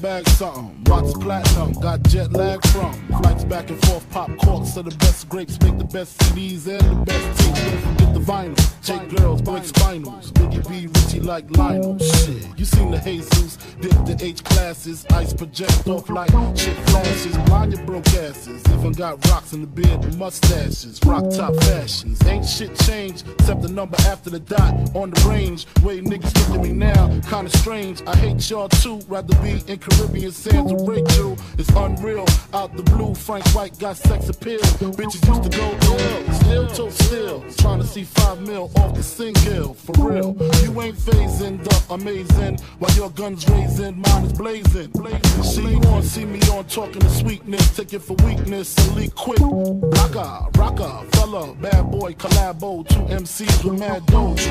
Bag something. Watch platinum, got jet lag from. Flights back and forth, pop corks. So the best grapes make the best CDs and the best tapes. Forget the vinyl. Take girls, break spinals. Biggie B, Richie like Lionel. Shit, you seen the Jesus. Dip the H classes. Ice project off like got rocks in the beard and mustaches. Rock top fashions. Ain't shit changed except the number after the dot on the range. Way niggas look at me now, kinda strange. I hate y'all too. Rather be in Caribbean sands with Rachel. It's unreal. Out the blue, Frank White got sex appeal. Bitches used to go ill. Still to still. Trying to see five mil off the single. For real. You ain't phasing the amazing. While your gun's raising, mine is blazing. blazing. See you on, see me on, talking to sweetness. Take it for weakness leak quick. Rocker, rocker, fella, bad boy, collabo. Two MCs with mad doja.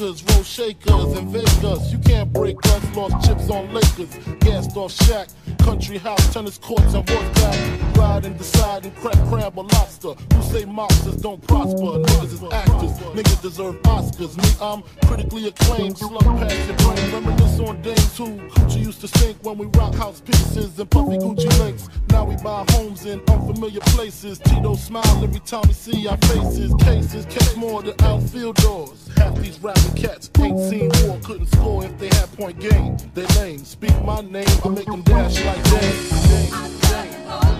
Roll shakers and Vegas. You can't break us, lost chips on Lakers, gassed off Shaq, country house, tennis courts and horseback. Ride and decide and crack crab or lobster. Who say mobsters don't prosper? Niggas is actors, niggas deserve Oscars. Me, I'm critically acclaimed, slug past your brain. Reminisce on days who Gucci used to sink when we rock house pieces and puffy Gucci links. Now we buy homes in unfamiliar places. Tito smile every time we see our faces. Cases catch more than outfield doors. Half these rapping cats ain't seen war, couldn't score if they had point game. They lame. Speak my name, I make them dash like James.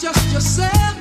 just yourself.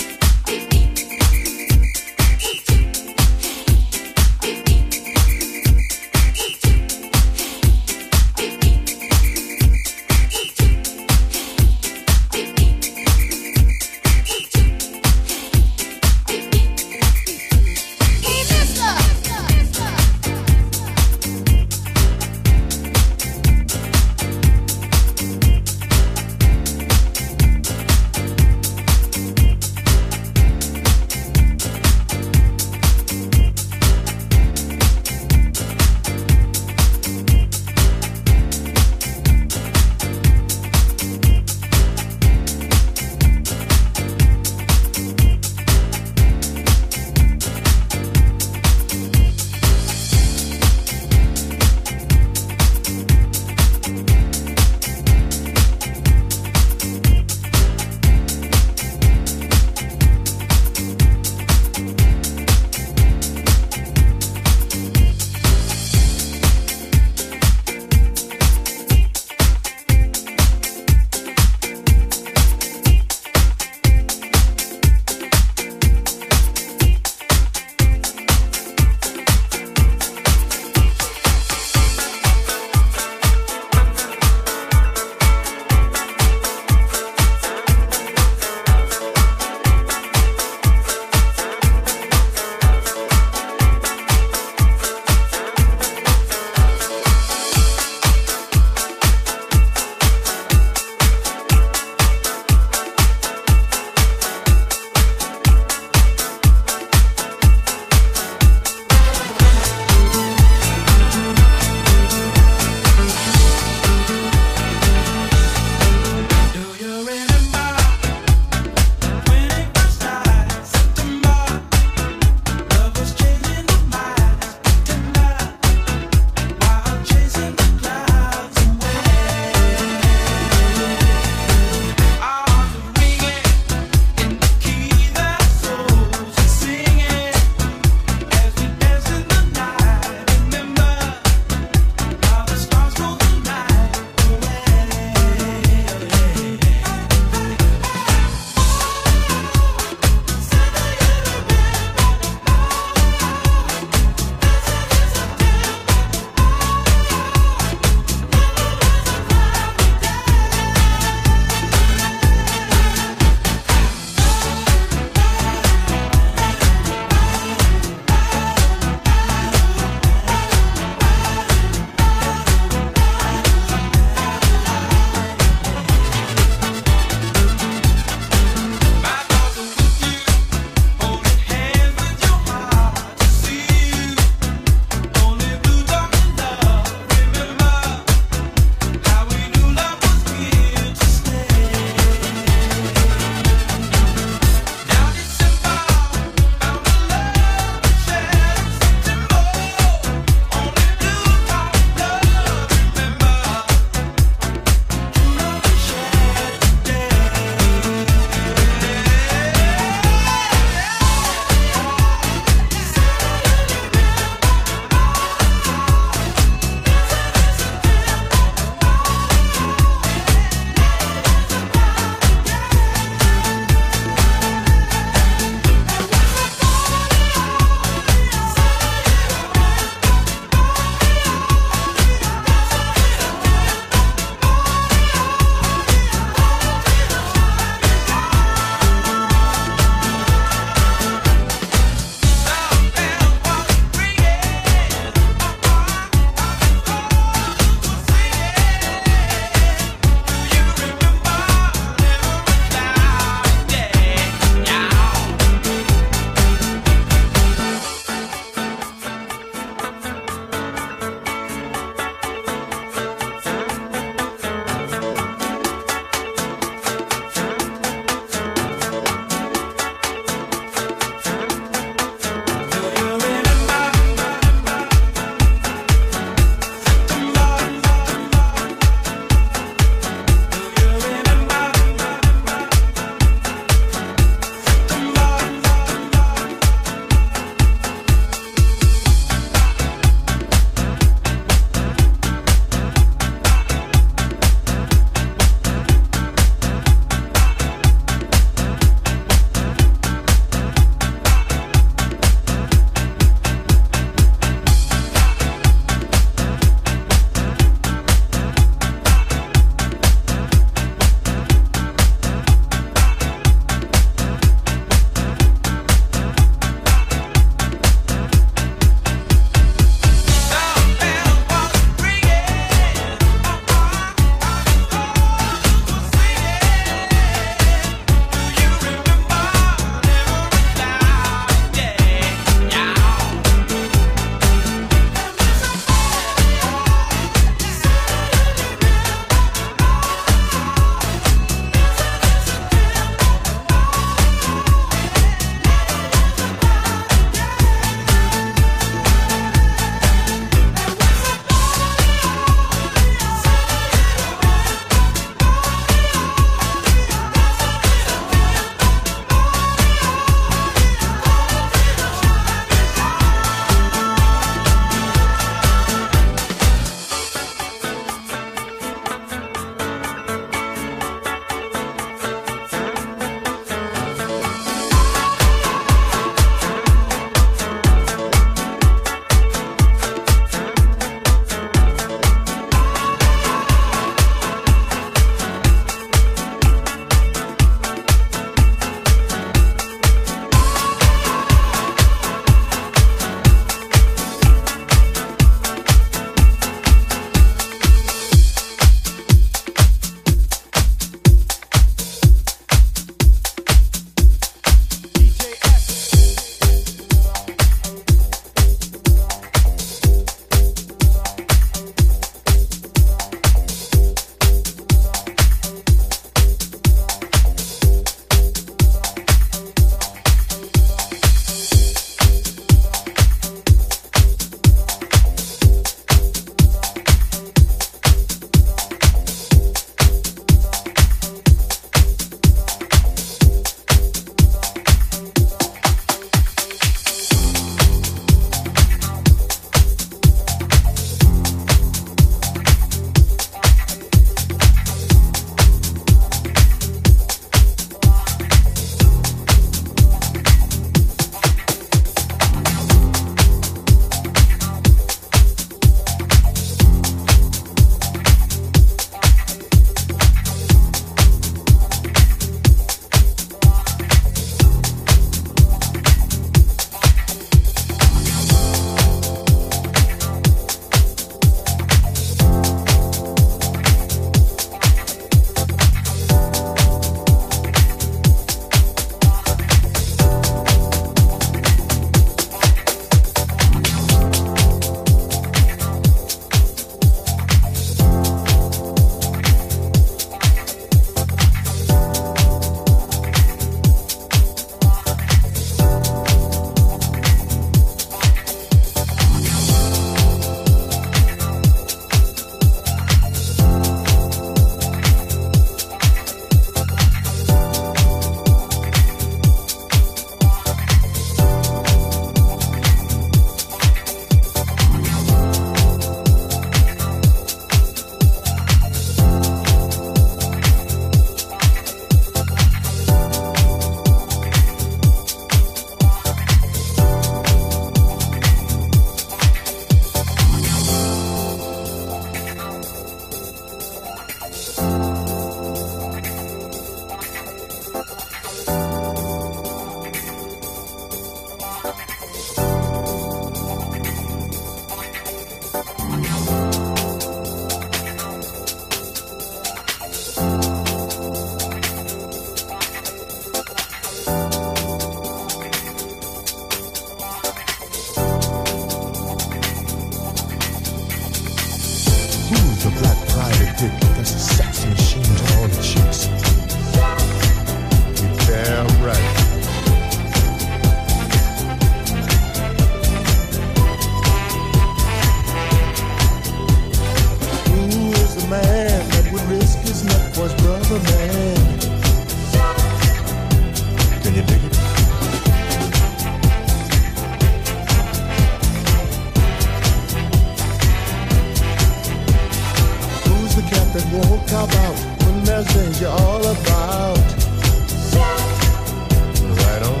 Right on.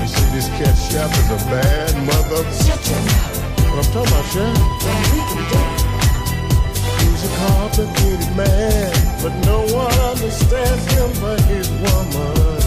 You see, this cat Shaft is a bad mother. I'm talking about, Shaft? He's a complicated man, but no one understands him but his woman.